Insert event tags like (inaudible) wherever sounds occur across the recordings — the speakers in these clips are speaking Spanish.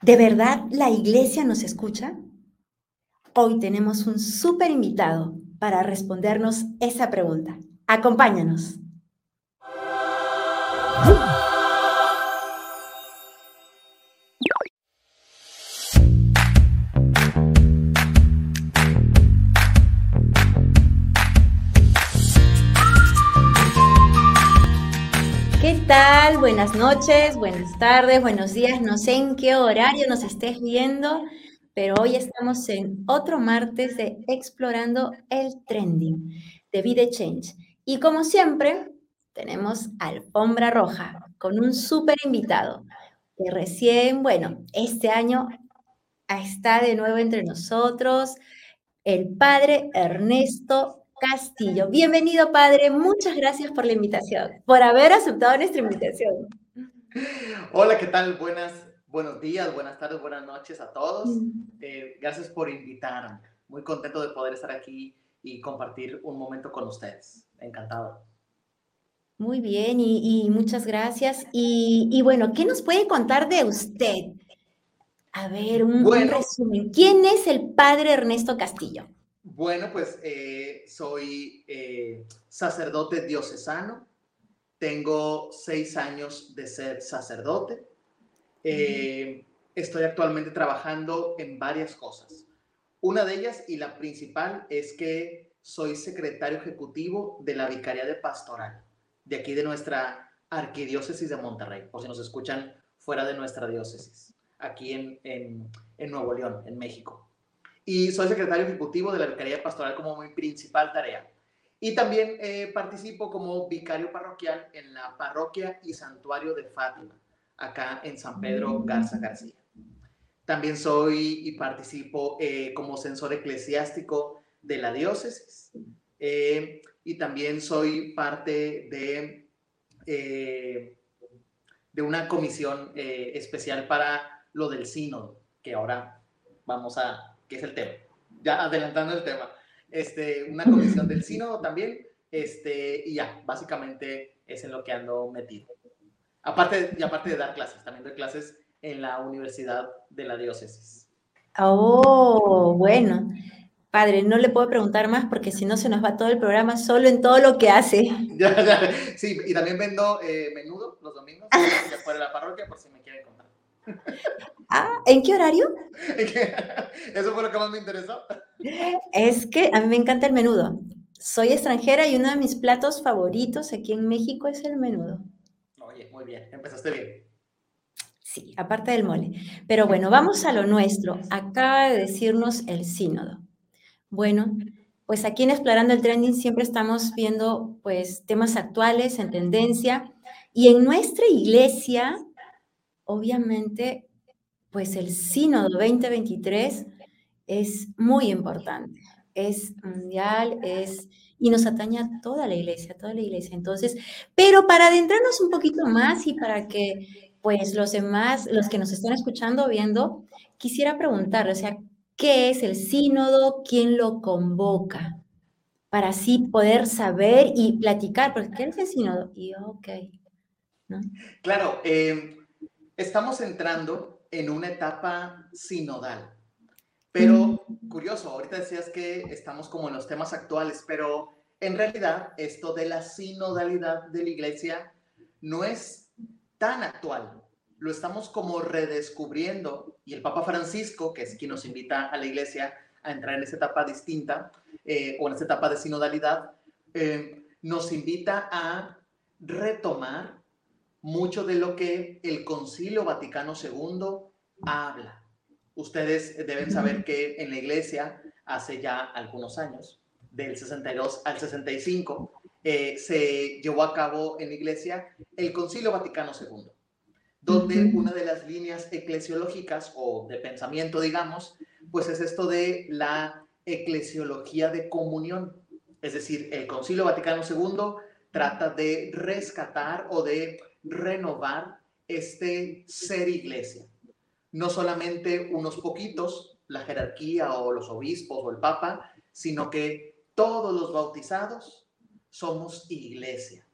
¿De verdad la iglesia nos escucha? Hoy tenemos un súper invitado para respondernos esa pregunta. Acompáñanos. Buenas noches, buenas tardes, buenos días. No sé en qué horario nos estés viendo, pero hoy estamos en otro martes de Explorando el Trending de Vida Change. Y como siempre, tenemos alfombra roja con un súper invitado que recién, bueno, este año está de nuevo entre nosotros, el padre Ernesto Castillo. Bienvenido, padre. Muchas gracias por la invitación, por haber aceptado nuestra invitación. Hola, ¿qué tal? Buenas, buenos días, buenas tardes, buenas noches a todos. Mm. Eh, gracias por invitarme. Muy contento de poder estar aquí y compartir un momento con ustedes. Encantado. Muy bien, y, muchas gracias. Y, bueno, ¿qué nos puede contar de usted? A ver, un, un resumen. ¿Quién es el padre Ernesto Castillo? Bueno, pues eh, soy eh, sacerdote diocesano, tengo seis años de ser sacerdote, eh, estoy actualmente trabajando en varias cosas. Una de ellas y la principal es que soy secretario ejecutivo de la Vicaría de Pastoral, de aquí de nuestra arquidiócesis de Monterrey, por si nos escuchan fuera de nuestra diócesis, aquí en Nuevo León, en México y soy secretario ejecutivo de la Vicaría Pastoral como mi principal tarea. Y también eh, participo como vicario parroquial en la parroquia y santuario de Fátima, acá en San Pedro Garza García. También soy y participo eh, como censor eclesiástico de la diócesis. Eh, y también soy parte de, de una comisión especial para lo del sínodo, que ahora vamos a, que es el tema. Ya adelantando el tema. Este, una comisión del sínodo también, este, y ya, básicamente es en lo que ando metido. Aparte, y aparte de dar clases, también doy clases en la Universidad de la Diócesis. Oh, bueno. Padre, no le puedo preguntar más porque si no se nos va todo el programa solo en todo lo que hace. (laughs) Sí, y también vendo eh, menudo los domingos, fuera de la parroquia, por si me quieren contar. (laughs) Ah, ¿en qué horario? (laughs) Eso fue lo que más me interesó. Es que a mí me encanta el menudo. Soy extranjera y uno de mis platos favoritos aquí en México es el menudo. Oye, muy bien, empezaste bien. Sí, aparte del mole. Pero bueno, vamos a lo nuestro. Acaba de decirnos el sínodo. Bueno, pues aquí en Explorando el Trending siempre estamos viendo pues temas actuales en tendencia y en nuestra iglesia obviamente, pues el sínodo 2023 es muy importante, es mundial, es y nos atañe a toda la iglesia, toda la iglesia. Entonces, pero para adentrarnos un poquito más y para que pues los demás, los que nos están escuchando, viendo, quisiera preguntar, o sea, ¿qué es el sínodo? ¿Quién lo convoca? Para así poder saber y platicar, porque ¿qué es el sínodo? Y ok. Claro, eh, estamos entrando en una etapa sinodal. Pero curioso, ahorita decías que estamos como en los temas actuales, pero en realidad esto de la sinodalidad de la iglesia no es tan actual. Lo estamos como redescubriendo y el Papa Francisco, que es quien nos invita a la iglesia a entrar en esa etapa distinta eh, o en esa etapa de sinodalidad, eh, nos invita a retomar mucho de lo que el Concilio Vaticano II habla. Ustedes deben saber que en la iglesia, hace ya algunos años, del 62 al 65, eh, se llevó a cabo en la iglesia el Concilio Vaticano II, donde una de las líneas eclesiológicas o de pensamiento, digamos, pues es esto de la eclesiología de comunión. Es decir, el Concilio Vaticano II trata de rescatar o de renovar este ser iglesia. No solamente unos poquitos, la jerarquía o los obispos o el papa, sino que todos los bautizados somos iglesia.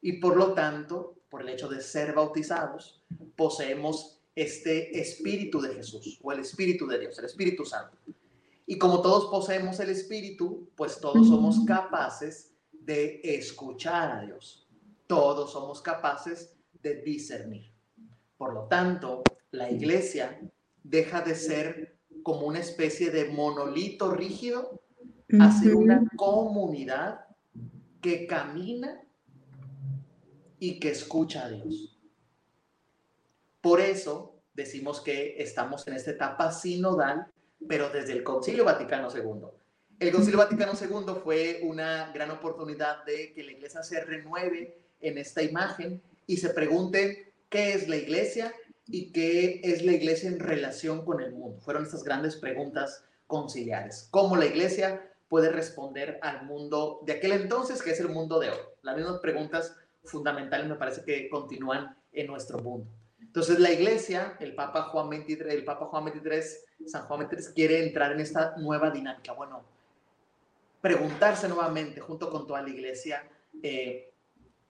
Y por lo tanto, por el hecho de ser bautizados, poseemos este Espíritu de Jesús o el Espíritu de Dios, el Espíritu Santo. Y como todos poseemos el Espíritu, pues todos somos capaces de escuchar a Dios. Todos somos capaces de discernir. Por lo tanto, la iglesia deja de ser como una especie de monolito rígido a ser una comunidad que camina y que escucha a Dios. Por eso decimos que estamos en esta etapa sinodal, pero desde el Concilio Vaticano II. El Concilio Vaticano II fue una gran oportunidad de que la iglesia se renueve en esta imagen y se pregunte qué es la iglesia y qué es la iglesia en relación con el mundo. Fueron estas grandes preguntas conciliares. ¿Cómo la iglesia puede responder al mundo de aquel entonces, que es el mundo de hoy? Las mismas preguntas fundamentales me parece que continúan en nuestro mundo. Entonces la iglesia, el Papa Juan 23, el Papa Juan 23, San Juan 23 quiere entrar en esta nueva dinámica. Bueno, preguntarse nuevamente junto con toda la iglesia eh,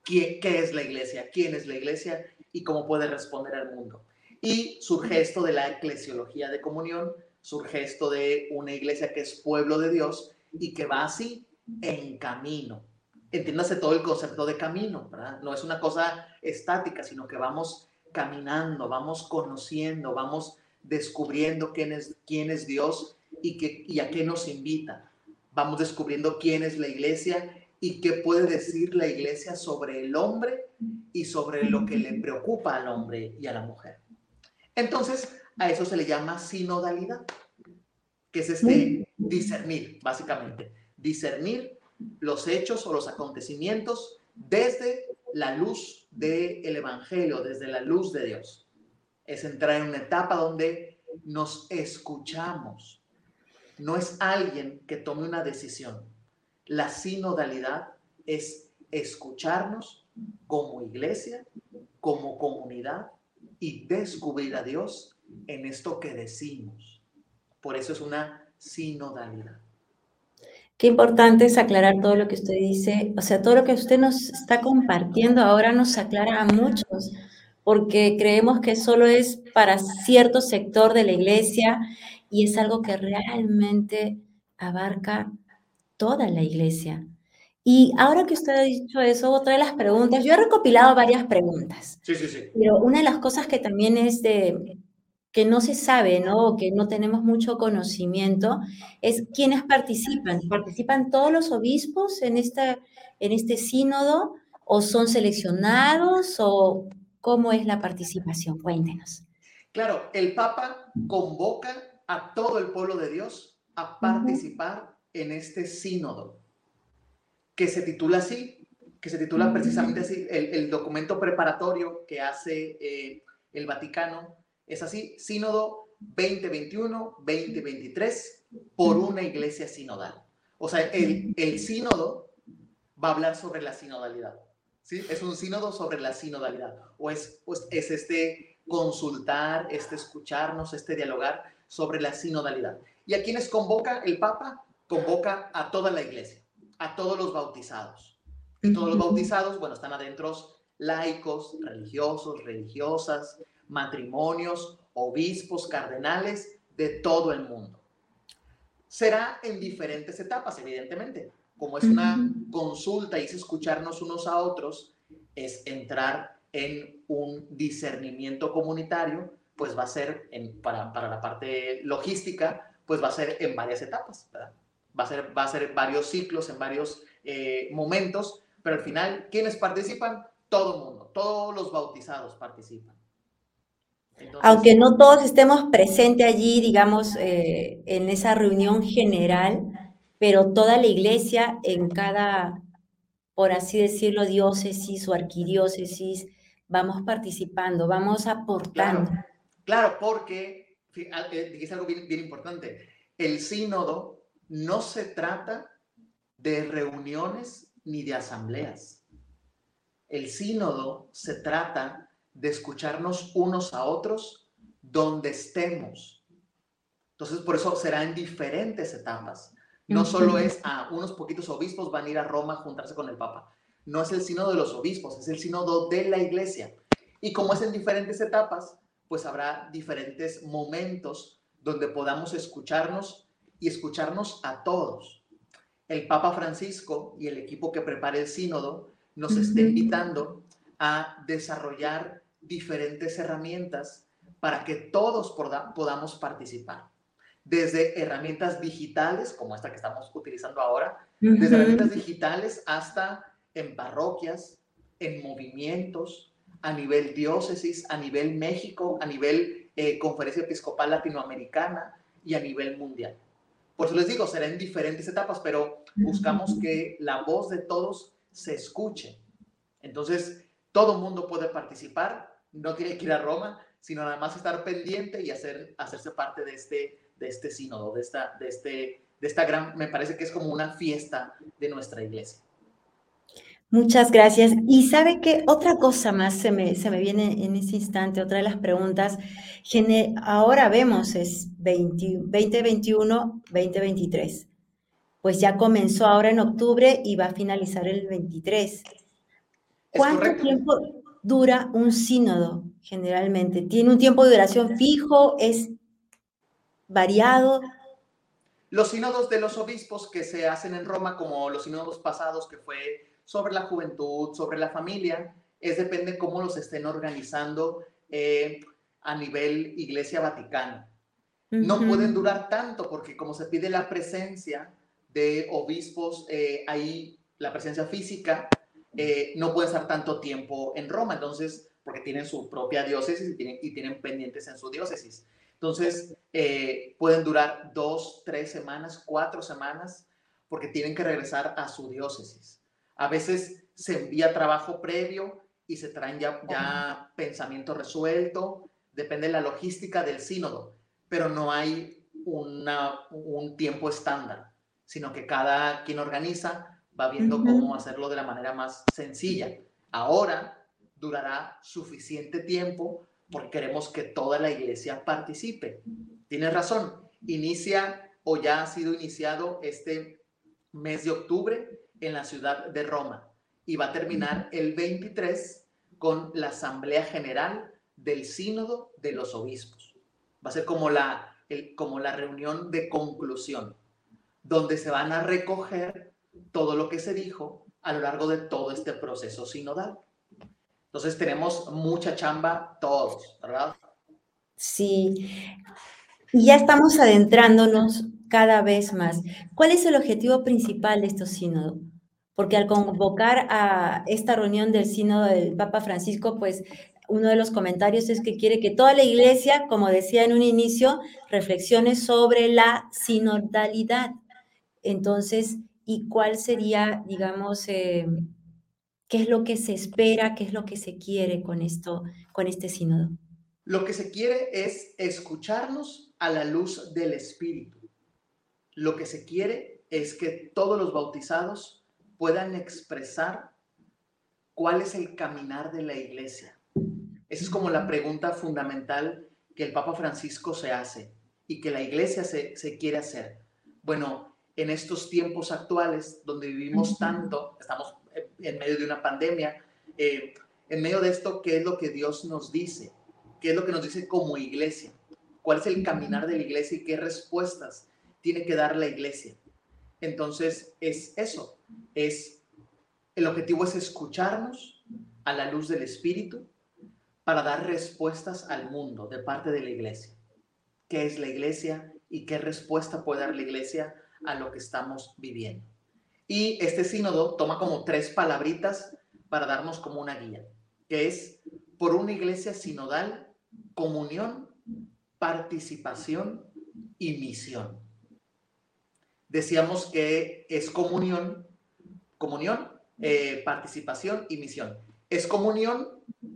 ¿qué, qué es la iglesia, quién es la iglesia y cómo puede responder al mundo. Y surge esto de la eclesiología de comunión, surge esto de una iglesia que es pueblo de Dios y que va así en camino. Entiéndase todo el concepto de camino, ¿verdad? No es una cosa estática, sino que vamos caminando, vamos conociendo, vamos descubriendo quién es, quién es Dios y, que, y a qué nos invita. Vamos descubriendo quién es la iglesia y qué puede decir la iglesia sobre el hombre y sobre lo que le preocupa al hombre y a la mujer. Entonces, a eso se le llama sinodalidad, que es este discernir, básicamente. Discernir los hechos o los acontecimientos desde la luz del Evangelio, desde la luz de Dios. Es entrar en una etapa donde nos escuchamos. No es alguien que tome una decisión. La sinodalidad es escucharnos como iglesia, como comunidad y descubrir a Dios en esto que decimos. Por eso es una sinodalidad. Qué importante es aclarar todo lo que usted dice, o sea, todo lo que usted nos está compartiendo ahora nos aclara a muchos, porque creemos que solo es para cierto sector de la iglesia y es algo que realmente abarca toda la iglesia. Y ahora que usted ha dicho eso, otra de las preguntas, yo he recopilado varias preguntas. Sí, sí, sí. Pero una de las cosas que también es de que no se sabe, ¿no? que no tenemos mucho conocimiento, es quiénes participan. ¿Participan todos los obispos en, esta, en este sínodo o son seleccionados o cómo es la participación? Cuéntenos. Claro, el Papa convoca a todo el pueblo de Dios a participar en este sínodo que se titula así, que se titula precisamente así, el, documento preparatorio que hace eh, el Vaticano es así, Sínodo 2021-2023 por una iglesia sinodal. O sea, el, el sínodo va a hablar sobre la sinodalidad. ¿sí? Es un sínodo sobre la sinodalidad. O es, pues, es este consultar, este escucharnos, este dialogar sobre la sinodalidad. ¿Y a quienes convoca el Papa? Convoca a toda la iglesia a todos los bautizados. Y todos los bautizados, bueno, están adentro laicos, religiosos, religiosas, matrimonios, obispos, cardenales de todo el mundo. Será en diferentes etapas, evidentemente. Como es una consulta y es escucharnos unos a otros, es entrar en un discernimiento comunitario, pues va a ser, en, para, para la parte logística, pues va a ser en varias etapas, ¿verdad? Va a ser, va a ser varios ciclos en varios eh, momentos, pero al final, ¿quiénes participan? Todo el mundo, todos los bautizados participan. Aunque no todos estemos presentes allí, digamos, eh, en esa reunión general, pero toda la iglesia en cada, por así decirlo, diócesis o arquidiócesis, vamos participando, vamos aportando. Claro, claro porque, ah, eh, dijiste algo bien, bien importante, el sínodo no se trata de reuniones ni de asambleas. El sínodo se trata de escucharnos unos a otros donde estemos. Entonces, por eso será en diferentes etapas. No solo es, a ah, unos poquitos obispos van a ir a Roma a juntarse con el Papa. No es el sínodo de los obispos, es el sínodo de la iglesia. Y como es en diferentes etapas, pues habrá diferentes momentos donde podamos escucharnos y escucharnos a todos. El Papa Francisco y el equipo que prepara el sínodo nos está invitando a desarrollar diferentes herramientas para que todos podamos participar. Desde herramientas digitales, como esta que estamos utilizando ahora, desde herramientas digitales hasta en parroquias, en movimientos, a nivel diócesis, a nivel México, a nivel eh, Conferencia Episcopal Latinoamericana y a nivel mundial. Por eso les digo, será en diferentes etapas, pero buscamos que la voz de todos se escuche. Entonces, todo mundo puede participar, no tiene que ir a Roma, sino nada más estar pendiente y hacer, hacerse parte de este, de este sínodo, de esta, de, este, de esta gran, me parece que es como una fiesta de nuestra iglesia. Muchas gracias. Y sabe que otra cosa más se me, se me viene en ese instante, otra de las preguntas, ahora vemos es 2021, 2023. Pues ya comenzó ahora en octubre y va a finalizar el 23. ¿Cuánto tiempo dura un sínodo generalmente? ¿Tiene un tiempo de duración fijo? ¿Es variado? Los sínodos de los obispos que se hacen en Roma, como los sínodos pasados, que fue sobre la juventud, sobre la familia, es depende cómo los estén organizando eh, a nivel Iglesia Vaticana. No pueden durar tanto porque como se pide la presencia de obispos, eh, ahí la presencia física, eh, no puede estar tanto tiempo en Roma, entonces, porque tienen su propia diócesis y tienen, y tienen pendientes en su diócesis. Entonces, pueden durar dos, tres semanas, cuatro semanas, porque tienen que regresar a su diócesis. A veces se envía trabajo previo y se traen ya, ya pensamiento resuelto, depende de la logística del sínodo, pero no hay una, un tiempo estándar, sino que cada quien organiza va viendo cómo hacerlo de la manera más sencilla. Ahora durará suficiente tiempo porque queremos que toda la iglesia participe. Tienes razón, inicia o ya ha sido iniciado este mes de octubre en la ciudad de Roma y va a terminar el 23 con la Asamblea General del Sínodo de los Obispos. Va a ser como la, como la reunión de conclusión, donde se van a recoger todo lo que se dijo a lo largo de todo este proceso sinodal. Entonces tenemos mucha chamba todos, ¿verdad? Sí. Y ya estamos adentrándonos cada vez más. ¿Cuál es el objetivo principal de estos sínodos? Porque al convocar a esta reunión del sínodo del Papa Francisco, pues uno de los comentarios es que quiere que toda la iglesia, como decía en un inicio, reflexione sobre la sinodalidad. Entonces, ¿y cuál sería, digamos, eh, qué es lo que se espera, qué es lo que se quiere con esto, con este sínodo? Lo que se quiere es escucharnos a la luz del Espíritu. Lo que se quiere es que todos los bautizados puedan expresar cuál es el caminar de la iglesia. Esa es como la pregunta fundamental que el Papa Francisco se hace y que la iglesia se, quiere hacer. Bueno, en estos tiempos actuales donde vivimos tanto, estamos en medio de una pandemia, eh, en medio de esto, ¿qué es lo que Dios nos dice? ¿Qué es lo que nos dice como iglesia? ¿Cuál es el caminar de la iglesia y qué respuestas tiene que dar la iglesia. Entonces, es eso, es el objetivo es escucharnos a la luz del Espíritu para dar respuestas al mundo de parte de la iglesia. ¿Qué es la iglesia y qué respuesta puede dar la iglesia a lo que estamos viviendo? Y este sínodo toma como tres palabritas para darnos como una guía, que es por una iglesia sinodal, comunión, participación y misión decíamos que es comunión, comunión, eh, participación y misión. Es comunión,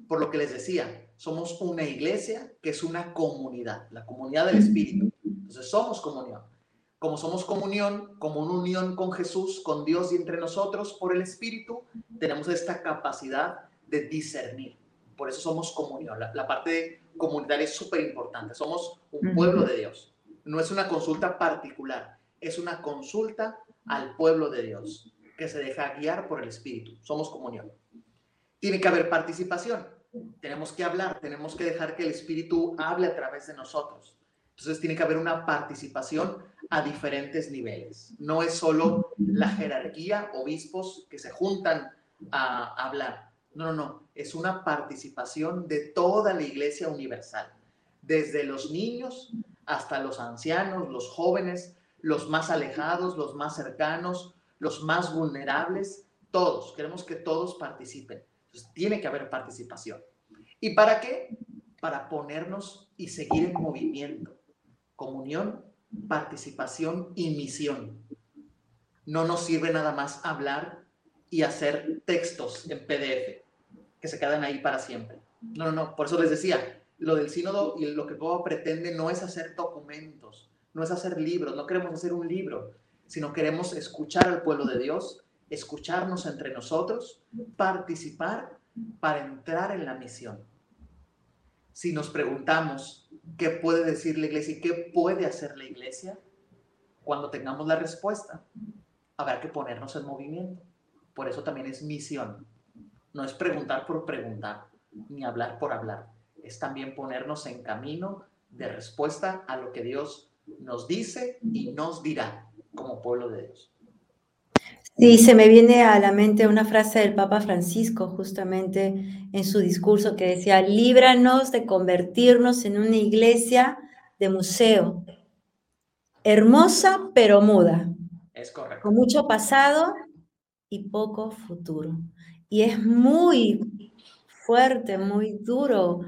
por lo que les decía, somos una iglesia que es una comunidad, la comunidad del Espíritu. Entonces somos comunión. Como somos comunión, como una unión con Jesús, con Dios y entre nosotros por el Espíritu, tenemos esta capacidad de discernir. Por eso somos comunión. La, la parte comunitaria es súper importante. Somos un pueblo de Dios. No es una consulta particular es una consulta al pueblo de Dios que se deja guiar por el Espíritu. Somos comunión. Tiene que haber participación. tenemos que hablar, tenemos que dejar que el Espíritu hable a través de nosotros. Entonces tiene que haber una participación a diferentes niveles. No es solo la jerarquía, obispos que se juntan a hablar. No, no, no. Es una participación de toda la iglesia universal. Desde los niños hasta los ancianos, los jóvenes, los más alejados, los más cercanos, los más vulnerables, todos. Queremos que todos participen. Entonces, tiene que haber participación. ¿Y para qué? Para ponernos y seguir en movimiento. Comunión, participación y misión. No nos sirve nada más hablar y hacer textos en PDF que se quedan ahí para siempre. No, no, no. Por eso les decía, lo del sínodo y lo que Papa pretende no es hacer documentos, no es hacer libros, no queremos hacer un libro, sino queremos escuchar al pueblo de Dios, escucharnos entre nosotros, participar para entrar en la misión. Si nos preguntamos qué puede decir la iglesia y qué puede hacer la iglesia, cuando tengamos la respuesta, habrá que ponernos en movimiento. Por eso también es misión. No es preguntar por preguntar, ni hablar por hablar. Es también ponernos en camino de respuesta a lo que Dios nos dice y nos dirá como pueblo de Dios. Sí, se me viene a la mente una frase del Papa Francisco justamente en su discurso que decía, líbranos de convertirnos en una iglesia de museo, hermosa pero muda. Es correcto. Con mucho pasado y poco futuro. Y es muy fuerte, muy duro,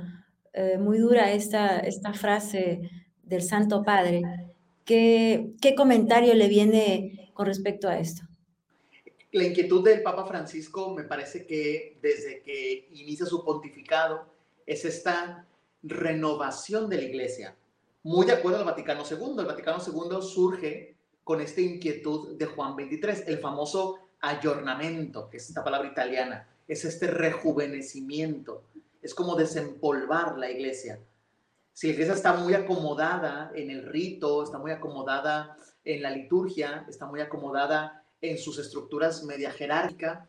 eh, muy dura esta, esta frase del Santo Padre. ¿Qué, ¿Qué comentario le viene con respecto a esto? la inquietud del Papa Francisco me parece que desde que inicia su pontificado es esta renovación de la iglesia. Muy de acuerdo al Vaticano II. El Vaticano II surge con esta inquietud de Juan 23, el famoso ayornamiento, que es esta palabra italiana, es este rejuvenecimiento, es como desempolvar la iglesia. Si la iglesia está muy acomodada en el rito, está muy acomodada en la liturgia, está muy acomodada en sus estructuras media jerárquica.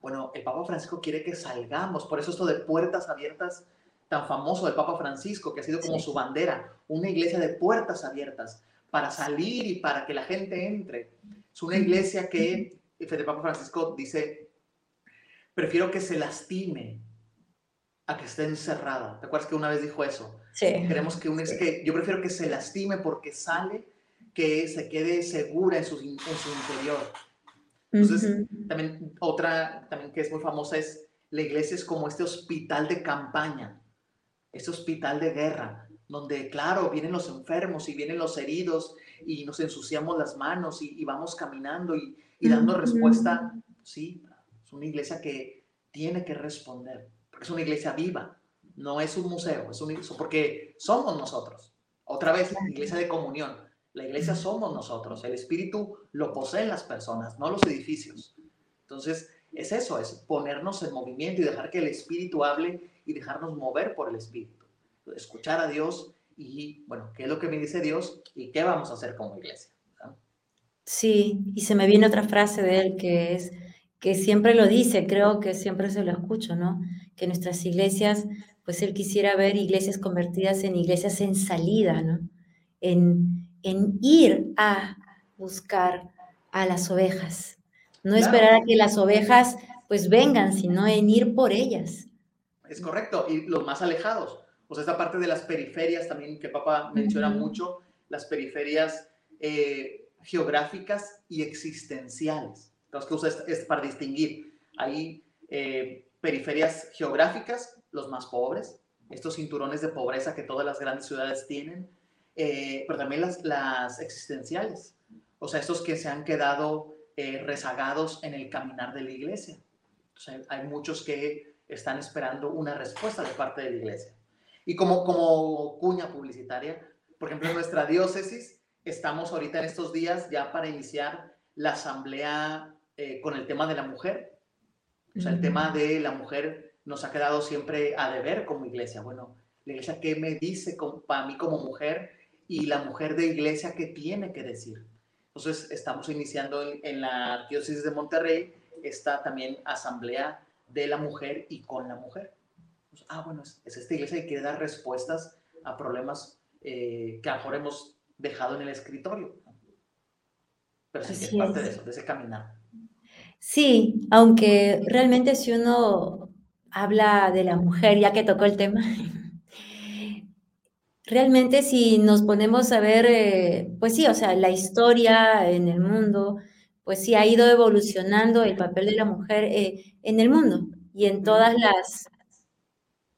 Bueno, el Papa Francisco quiere que salgamos, por eso esto de puertas abiertas tan famoso del Papa Francisco, que ha sido como su bandera, una iglesia de puertas abiertas para salir y para que la gente entre. Es una iglesia que, el Papa Francisco dice, prefiero que se lastime a que esté encerrada. ¿Te acuerdas que una vez dijo eso? Sí. Queremos que, un, que yo prefiero que se lastime porque sale, que se quede segura en su, en su interior. Entonces, también otra también que es muy famosa es la iglesia es como este hospital de campaña, este hospital de guerra, donde, claro, vienen los enfermos y vienen los heridos y nos ensuciamos las manos y, vamos caminando y, dando respuesta. Sí, es una iglesia que tiene que responder, porque es una iglesia viva, no es un museo, es un, porque somos nosotros. Otra vez, iglesia de comunión la iglesia somos nosotros, el espíritu lo poseen las personas, no los edificios. Entonces, es eso, es ponernos en movimiento y dejar que el espíritu hable y dejarnos mover por el espíritu. Escuchar a Dios y, bueno, ¿qué es lo que me dice Dios y qué vamos a hacer como iglesia? Sí, y se me viene otra frase de él que es que siempre lo dice, creo que siempre se lo escucho, ¿no? Que nuestras iglesias, pues él quisiera ver iglesias convertidas en iglesias en salida, ¿no? En, en ir a buscar a las ovejas. No esperar a que las ovejas pues vengan, sino en ir por ellas. Es correcto, y los más alejados. O sea, esta parte de las periferias también que papá menciona mucho, las periferias eh, geográficas y existenciales. Entonces, que usa es, para distinguir. Hay eh, periferias geográficas, los más pobres, estos cinturones de pobreza que todas las grandes ciudades tienen, eh, pero también las, las, existenciales, o sea, estos que se han quedado eh, rezagados en el caminar de la iglesia. hay muchos que están esperando una respuesta de parte de la iglesia. Y como, como cuña publicitaria, por ejemplo, en nuestra diócesis estamos ahorita en estos días ya para iniciar la asamblea eh, con el tema de la mujer. O sea, el tema de la mujer nos ha quedado siempre a deber como iglesia. Bueno, la iglesia, ¿qué me dice para mí como mujer? y la mujer de iglesia que tiene que decir. Entonces, estamos iniciando en, la diócesis de Monterrey esta también asamblea de la mujer y con la mujer. Pues, ah, bueno, es, esta iglesia que quiere dar respuestas a problemas eh, que a lo mejor hemos dejado en el escritorio. Pero sí, es parte de eso, de ese caminar. Sí, aunque realmente si uno habla de la mujer, ya que tocó el tema, realmente si nos ponemos a ver, eh, pues sí, o sea, la historia en el mundo, pues sí ha ido evolucionando el papel de la mujer eh, en el mundo y en todas las,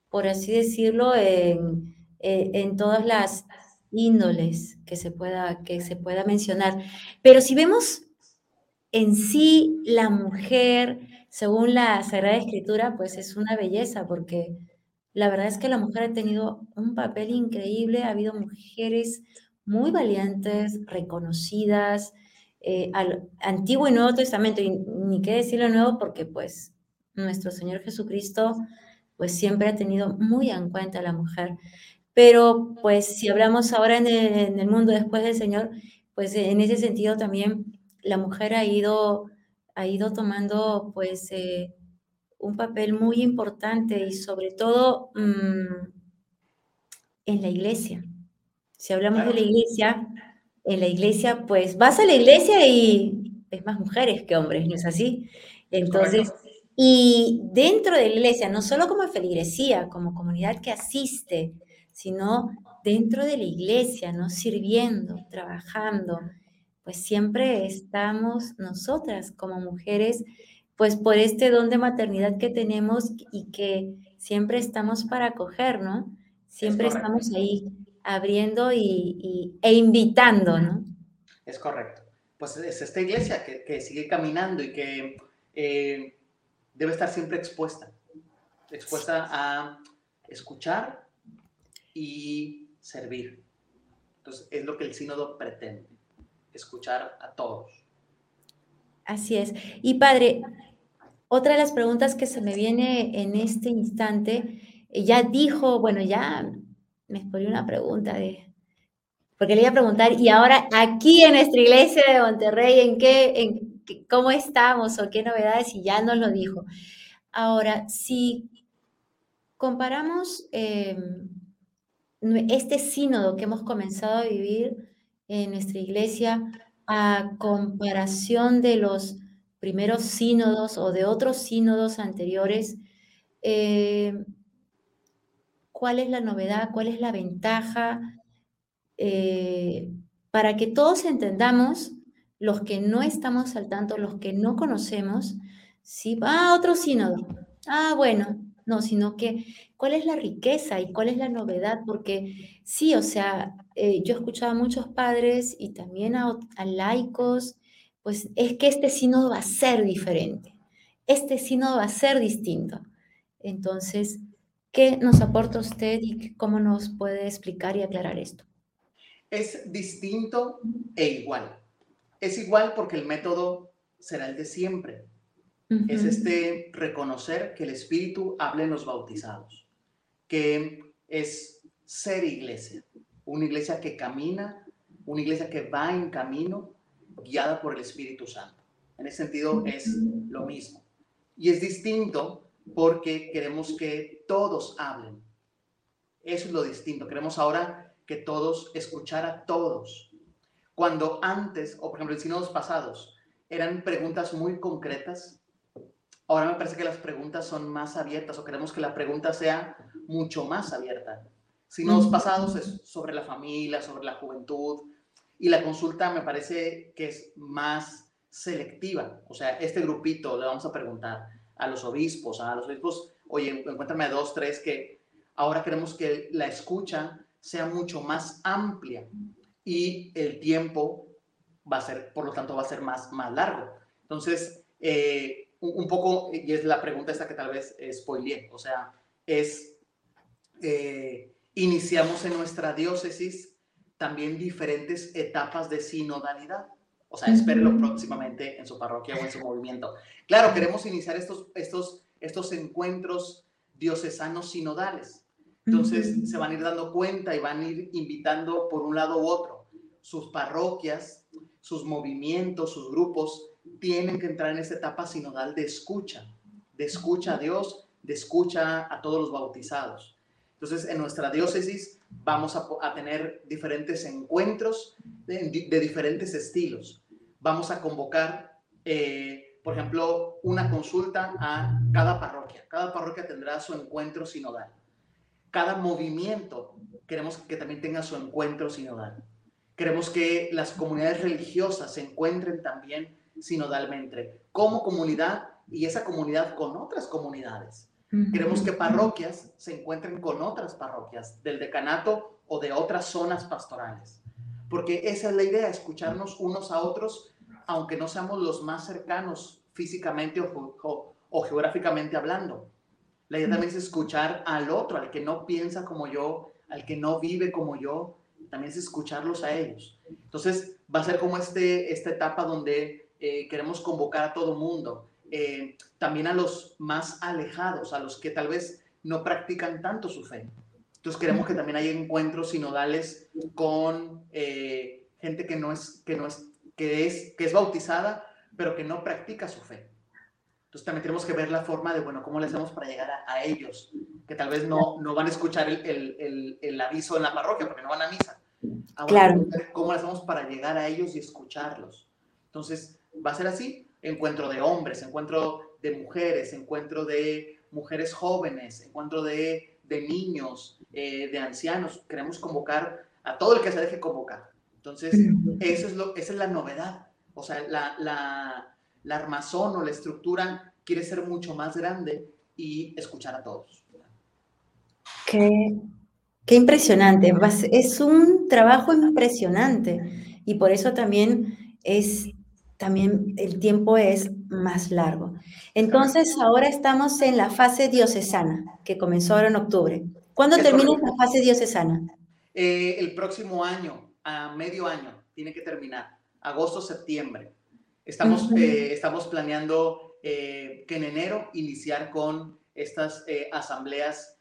por así decirlo, en, eh, en todas las índoles que se, pueda, que se pueda mencionar. Pero si vemos en sí la mujer, según la Sagrada Escritura, pues es una belleza, porque la verdad es que la mujer ha tenido un papel increíble, ha habido mujeres muy valientes, reconocidas, eh, al Antiguo y Nuevo Testamento, y ni qué decirlo nuevo, porque pues nuestro Señor Jesucristo pues siempre ha tenido muy en cuenta a la mujer. Pero pues si hablamos ahora en el, mundo después del Señor, pues en ese sentido también la mujer ha ido, ha ido tomando pues eh, un papel muy importante y sobre todo mm, en la iglesia. Si hablamos de la iglesia, en la iglesia pues vas a la iglesia y es más mujeres que hombres, ¿no es así? Entonces, y dentro de la iglesia, no solo como feligresía, como comunidad que asiste, sino dentro de la iglesia, ¿no? Sirviendo, trabajando, pues siempre estamos nosotras como mujeres, pues por este don de maternidad que tenemos y que siempre estamos para acoger, ¿no? Siempre estamos ahí abriendo y, e invitando, ¿no? Es correcto. Pues es esta iglesia que, sigue caminando y que eh, debe estar siempre expuesta, expuesta a escuchar y servir. Entonces, es lo que el sínodo pretende, escuchar a todos. Así es. Y padre, otra de las preguntas que se me viene en este instante, ya dijo, bueno, ya me expone una pregunta de, porque le iba a preguntar, y ahora aquí en nuestra iglesia de Monterrey, ¿en qué, en cómo estamos o qué novedades? Y ya nos lo dijo. Ahora, si comparamos em, este sínodo que hemos comenzado a vivir en nuestra iglesia a comparación de los primeros sínodos o de otros sínodos anteriores, eh, ¿cuál es la novedad? ¿Cuál es la ventaja? Eh, para que todos entendamos, los que no estamos al tanto, los que no conocemos, ¿sí? Ah, otro sínodo. Ah, bueno, no, sino que cuál es la riqueza y cuál es la novedad, porque sí, o sea, eh, yo he escuchado a muchos padres y también a, laicos, pues es que este sínodo va a ser diferente, este sínodo va a ser distinto. Entonces, ¿qué nos aporta usted y cómo nos puede explicar y aclarar esto? Es distinto e igual. Es igual porque el método será el de siempre es este reconocer que el Espíritu habla en los bautizados, que es ser iglesia, una iglesia que camina, una iglesia que va en camino, guiada por el Espíritu Santo. En ese sentido es lo mismo. Y es distinto porque queremos que todos hablen. Eso es lo distinto. Queremos ahora que todos, escuchar a todos. Cuando antes, o por ejemplo en sínodos pasados, eran preguntas muy concretas, Ahora me parece que las preguntas son más abiertas o queremos que la pregunta sea mucho más abierta. Si no, los pasados es sobre la familia, sobre la juventud, y la consulta me parece que es más selectiva. O sea, este grupito le vamos a preguntar a los obispos, a los obispos, oye, encuéntrame dos, tres, que ahora queremos que la escucha sea mucho más amplia y el tiempo va a ser, por lo tanto, va a ser más, más largo. Entonces, eh, un, poco, y es la pregunta esta que tal vez spoileé, o sea, es, eh, iniciamos en nuestra diócesis también diferentes etapas de sinodalidad. O sea, espérelo próximamente en su parroquia o en su movimiento. Claro, queremos iniciar estos, estos, estos encuentros diocesanos sinodales. Entonces se van a ir dando cuenta y van a ir invitando por un lado u otro sus parroquias, sus movimientos, sus grupos tienen que entrar en esta etapa sinodal de escucha, de escucha a Dios, de escucha a todos los bautizados. Entonces, en nuestra diócesis vamos a, tener diferentes encuentros de, diferentes estilos. Vamos a convocar, eh, por ejemplo, una consulta a cada parroquia. Cada parroquia tendrá su encuentro sinodal. Cada movimiento queremos que también tenga su encuentro sinodal. Queremos que las comunidades religiosas se encuentren también sinodalmente como comunidad y esa comunidad con otras comunidades. Queremos que parroquias se encuentren con otras parroquias del decanato o de otras zonas pastorales. Porque esa es la idea, escucharnos unos a otros, aunque no seamos los más cercanos físicamente o, o, geográficamente hablando. La idea también es escuchar al otro, al que no piensa como yo, al que no vive como yo, también es escucharlos a ellos. Entonces, va a ser como este, esta etapa donde eh, queremos convocar a todo mundo, eh, también a los más alejados, a los que tal vez no practican tanto su fe. Entonces queremos que también haya encuentros sinodales con eh, gente que no es que no es que es que es bautizada, pero que no practica su fe. Entonces también tenemos que ver la forma de, bueno, cómo le hacemos para llegar a, ellos, que tal vez no, no van a escuchar el, el, el, aviso en la parroquia porque no van a misa. claro. ¿Cómo le hacemos para llegar a ellos y escucharlos? Entonces, va a ser así encuentro de hombres, encuentro de mujeres, encuentro de mujeres jóvenes, encuentro de, de niños, eh, de ancianos. Queremos convocar a todo el que se deje convocar. Entonces, eso es lo, esa es la novedad. O sea, la, la, la armazón o la estructura quiere ser mucho más grande y escuchar a todos. Qué, qué impresionante. Es un trabajo impresionante y por eso también es también el tiempo es más largo. Entonces, ahora estamos en la fase diocesana, que comenzó ahora en octubre. ¿Cuándo termina la fase diocesana? Eh, el próximo año, a medio año, tiene que terminar, agosto, septiembre. Estamos, eh, estamos planeando eh, que en enero iniciar con estas asambleas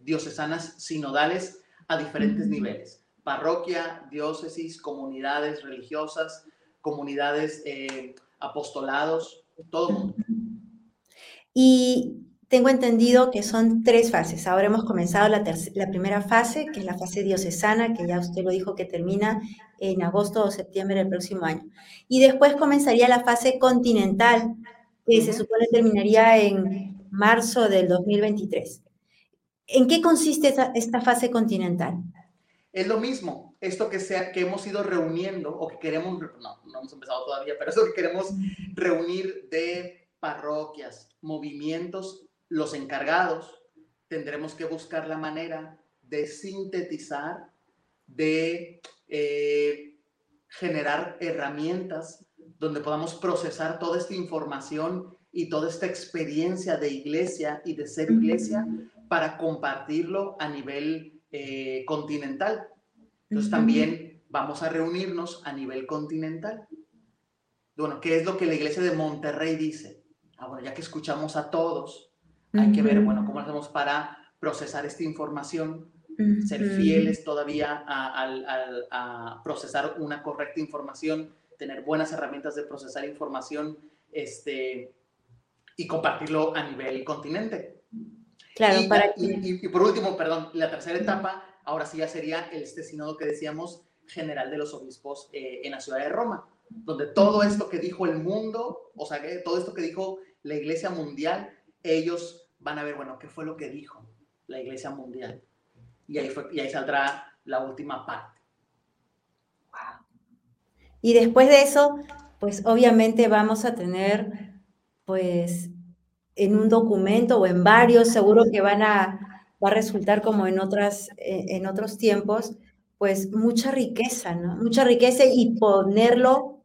diocesanas sinodales a diferentes niveles, parroquia, diócesis, comunidades religiosas, comunidades, eh, apostolados, todo el mundo. Y tengo entendido que son tres fases. Ahora hemos comenzado la, la, primera fase, que es la fase diocesana, que ya usted lo dijo que termina en agosto o septiembre del próximo año. Y después comenzaría la fase continental, que se supone terminaría en marzo del 2023. ¿En qué consiste esta, esta fase continental? Es lo mismo, esto que, sea, que hemos ido reuniendo o que queremos, no, no hemos empezado todavía, pero eso que queremos reunir de parroquias, movimientos, los encargados, tendremos que buscar la manera de sintetizar, de eh, generar herramientas donde podamos procesar toda esta información y toda esta experiencia de iglesia y de ser iglesia para compartirlo a nivel eh, continental. Entonces también vamos a reunirnos a nivel continental. Bueno, ¿qué es lo que la iglesia de Monterrey dice? Ah, bueno, ya que escuchamos a todos, hay que ver, bueno, cómo hacemos para procesar esta información, ser fieles todavía a, procesar una correcta información, tener buenas herramientas de procesar información este, y compartirlo a nivel continente. Claro, y, para y, por último, perdón, la tercera etapa, ahora sí ya sería este sínodo que decíamos general de los obispos eh, en la ciudad de Roma, donde todo esto que dijo el mundo, o sea, todo esto que dijo la iglesia mundial, ellos van a ver, bueno, ¿qué fue lo que dijo la iglesia mundial? Y ahí, fue, y ahí saldrá la última parte. Y después de eso, pues obviamente vamos a tener, pues, en un documento o en varios, seguro que van a, va a resultar como en, otras, eh, en otros tiempos, pues mucha riqueza, ¿no? Mucha riqueza y ponerlo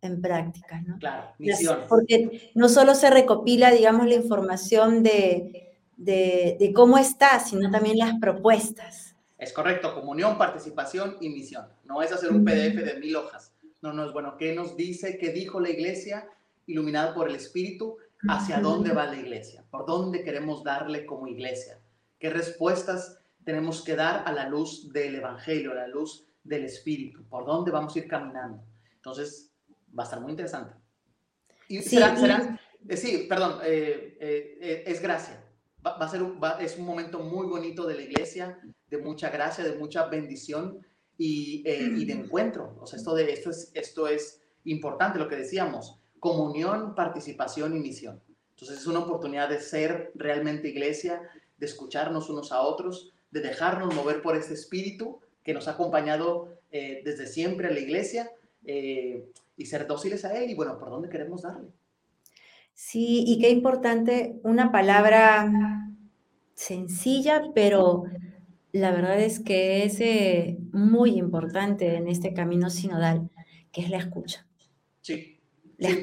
en práctica, ¿no? Claro, misiones. Porque no solo se recopila, digamos, la información de, de, de cómo está, sino también las propuestas. Es correcto, comunión, participación y misión. No es hacer un PDF de mil hojas. No, no es bueno. ¿Qué nos dice, qué dijo la iglesia iluminada por el Espíritu? hacia dónde va la iglesia, por dónde queremos darle como iglesia, qué respuestas tenemos que dar a la luz del Evangelio, a la luz del Espíritu, por dónde vamos a ir caminando. Entonces, va a estar muy interesante. Y sí, será, eh, sí perdón, eh, eh, es gracia. va, a ser es un momento muy bonito de la iglesia, de mucha gracia, de mucha bendición y, eh, y de encuentro. O sea, esto, de, esto, es, esto es importante, lo que decíamos, comunión, participación y misión. Entonces es una oportunidad de ser realmente iglesia, de escucharnos unos a otros, de dejarnos mover por este espíritu que nos ha acompañado eh, desde siempre a la iglesia eh, y ser dóciles a él y bueno, por dónde queremos darle. Sí, y qué importante, una palabra sencilla, pero la verdad es que es eh, muy importante en este camino sinodal, que es la escucha. Sí,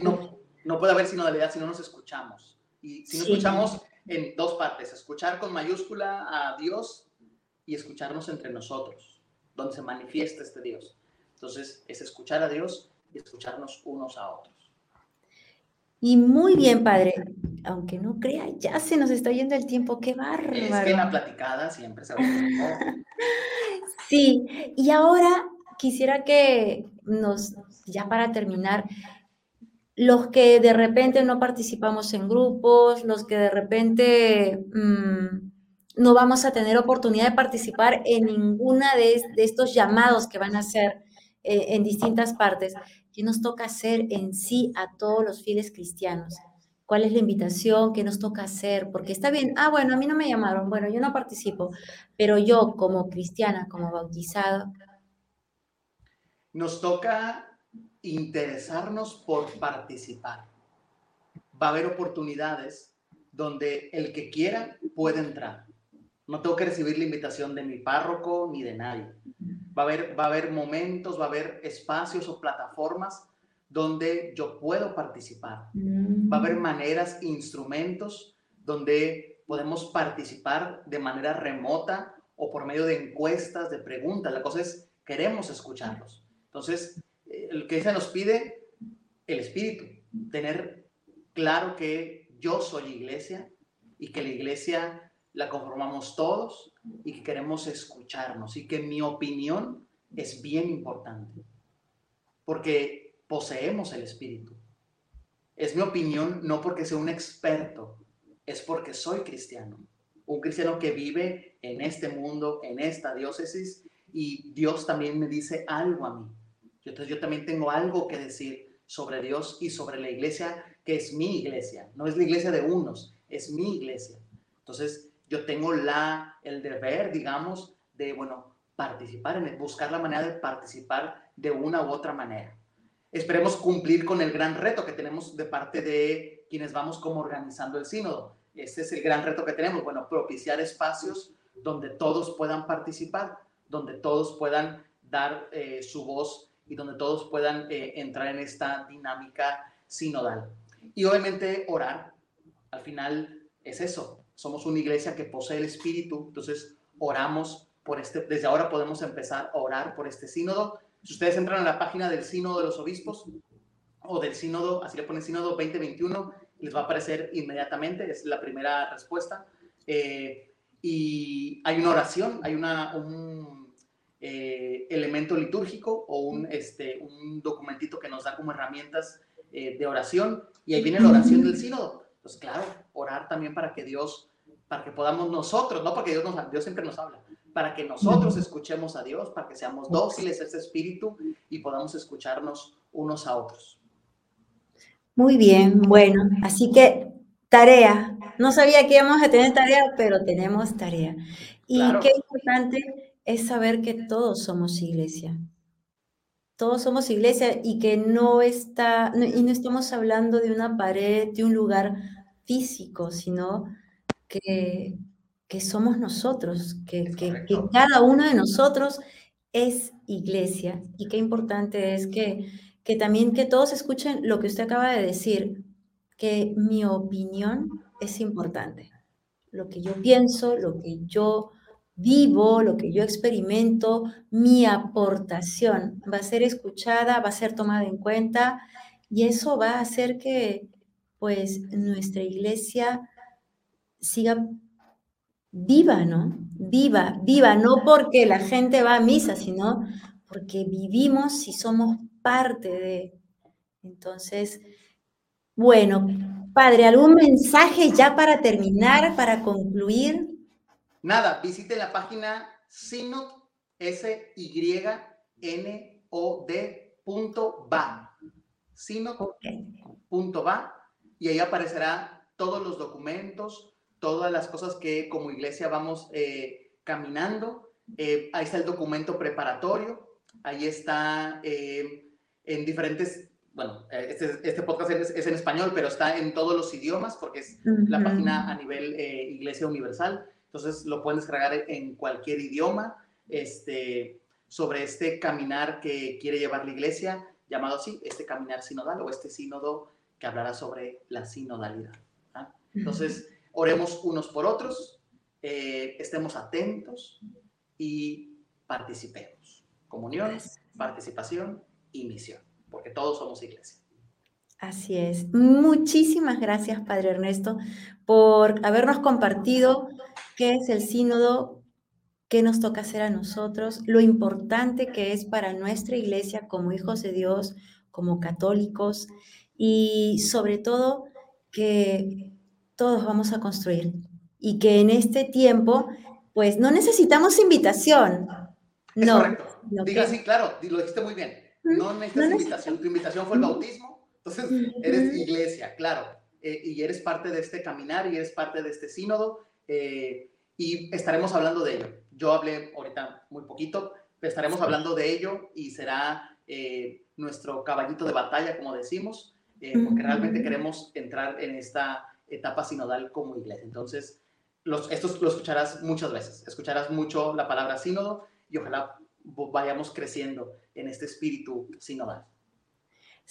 no, no, puede haber sinodalidad si no nos escuchamos. Y si no escuchamos en dos partes, escuchar con mayúscula a Dios y escucharnos entre nosotros, donde se manifiesta este Dios. Entonces, es escuchar a Dios y escucharnos unos a otros. Y muy bien, padre. Aunque no crea, ya se nos está yendo el tiempo. ¡Qué bárbaro! Es que en la platicada siempre se va (laughs) Sí, y ahora quisiera que nos, ya para terminar, los que de repente no participamos en grupos, los que de repente mm, no vamos a tener oportunidad de participar en ninguna de, estos llamados que van a hacer eh, en distintas partes, ¿qué nos toca hacer en sí a todos los fieles cristianos? ¿Cuál es la invitación? ¿Qué nos toca hacer? Porque está bien, ah, bueno, a mí no me llamaron, bueno, yo no participo, pero yo como cristiana, como bautizado. Nos toca interesarnos por participar. Va a haber oportunidades donde el que quiera puede entrar. No tengo que recibir la invitación de mi párroco ni de nadie. Va a haber, va a haber momentos, va a haber espacios o plataformas donde yo puedo participar. Va a haber mm. maneras, instrumentos donde podemos participar de manera remota o por medio de encuestas, de preguntas. La cosa es, queremos escucharlos. Entonces, el que se nos pide el espíritu, tener claro que yo soy iglesia y que la iglesia la conformamos todos y que queremos escucharnos y que mi opinión es bien importante porque poseemos el espíritu. Es mi opinión no porque sea un experto, es porque soy cristiano. Un cristiano que vive en este mundo, en esta diócesis y Dios también me dice algo a mí. Entonces yo también tengo algo que decir sobre Dios y sobre la iglesia, que es mi iglesia. No es la iglesia de unos, es mi iglesia. Entonces yo tengo la, el deber, digamos, de, bueno, participar en buscar la manera de participar de una u otra manera. Esperemos cumplir con el gran reto que tenemos de parte de quienes vamos como organizando el sínodo. Ese es el gran reto que tenemos, bueno, propiciar espacios donde todos puedan participar, donde todos puedan dar eh, su voz y donde todos puedan eh, entrar en esta dinámica sinodal. Y obviamente orar, al final es eso, somos una iglesia que posee el Espíritu, entonces oramos por este, desde ahora podemos empezar a orar por este sínodo. Si ustedes entran a la página del sínodo de los obispos o del sínodo, así le ponen sínodo 2021, les va a aparecer inmediatamente, es la primera respuesta. Eh, y hay una oración, hay una, un, eh, elemento litúrgico o un, este, un documentito que nos da como herramientas eh, de oración y ahí viene la oración del sínodo. Pues claro, orar también para que Dios, para que podamos nosotros, no porque Dios, nos, Dios siempre nos habla, para que nosotros escuchemos a Dios, para que seamos dóciles a ese espíritu y podamos escucharnos unos a otros. Muy bien, bueno, así que tarea. No sabía que íbamos a tener tarea, pero tenemos tarea. Y qué importante es saber que todos somos iglesia. Todos somos iglesia y que no está, y no estamos hablando de una pared, de un lugar físico, sino que, que somos nosotros, que, que, que, cada uno de nosotros es iglesia. Y qué importante es que, que también que todos escuchen lo que usted acaba de decir, que mi opinión es importante. Lo que yo pienso, lo que yo vivo, lo que yo experimento, mi aportación va a ser escuchada, va a ser tomada en cuenta y eso va a hacer que pues nuestra iglesia siga viva, ¿no? Viva, viva, no porque la gente va a misa, sino porque vivimos y somos parte de. Entonces, Bueno, padre, ¿algún mensaje ya para terminar, para concluir? Nada, visite la página Synod, s y n o va Synod.va y ahí aparecerá todos los documentos, todas las cosas que como iglesia vamos eh, caminando. Eh, ahí está el documento preparatorio, ahí está eh, en diferentes, bueno, este, este podcast es, en español, pero está en todos los idiomas porque es la página a nivel Iglesia Universal. Entonces lo pueden descargar en cualquier idioma este, sobre este caminar que quiere llevar la iglesia, llamado así, este caminar sinodal o este sínodo que hablará sobre la sinodalidad. ¿ah? Entonces, oremos unos por otros, eh, estemos atentos y participemos. Comunión, participación y misión, porque todos somos iglesia. Así es. Muchísimas gracias, Padre Ernesto, por habernos compartido qué es el sínodo, qué nos toca hacer a nosotros, lo importante que es para nuestra iglesia como hijos de Dios, como católicos, y sobre todo que todos vamos a construir y que en este tiempo, pues no necesitamos invitación. no. correcto. Diga sí, claro, lo dijiste muy bien. No necesitas invitación. Tu invitación fue el bautismo, entonces eres iglesia, claro. Eh, y eres parte de este caminar y eres parte de este sínodo. Eh, y estaremos hablando de ello. Yo hablé ahorita muy poquito, pero estaremos hablando de ello y será eh, nuestro caballito de batalla, como decimos. Eh, porque realmente queremos entrar en esta etapa sinodal como iglesia. Entonces, los, esto lo escucharás muchas veces, escucharás mucho la palabra sínodo y ojalá vayamos creciendo en este espíritu sinodal.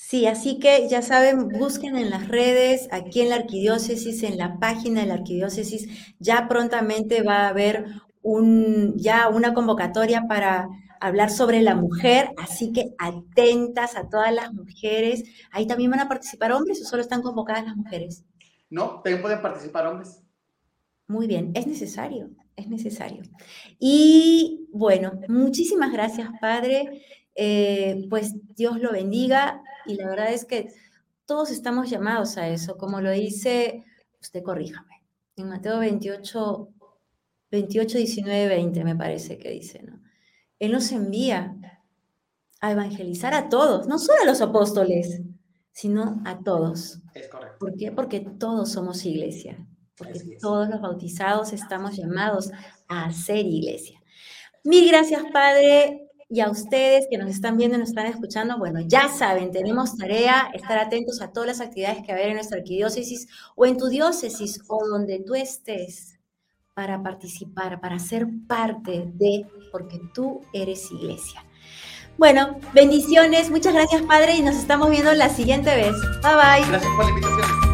Sí, así que ya saben, busquen en las redes, aquí en la arquidiócesis, en la página de la arquidiócesis, ya prontamente va a haber un, ya una convocatoria para hablar sobre la mujer, así que atentas a todas las mujeres. ¿Ahí también van a participar hombres o solo están convocadas las mujeres? No, también pueden participar hombres. Muy bien, es necesario, es necesario. Y bueno, muchísimas gracias, Padre. Eh, pues Dios lo bendiga y la verdad es que todos estamos llamados a eso, como lo dice, usted corríjame, en Mateo 28, 28, 19, 20 me parece que dice, ¿no? Él nos envía a evangelizar a todos, no solo a los apóstoles, sino a todos. Es correcto. ¿Por qué? Porque todos somos iglesia, porque todos los bautizados estamos llamados a ser iglesia. Mil gracias, Padre. Y a ustedes que nos están viendo y nos están escuchando, bueno, ya saben, tenemos tarea, estar atentos a todas las actividades que va a haber en nuestra arquidiócesis o en tu diócesis o donde tú estés para participar, para ser parte de, porque tú eres iglesia. Bueno, bendiciones, muchas gracias Padre y nos estamos viendo la siguiente vez. Bye bye. Gracias por la invitación.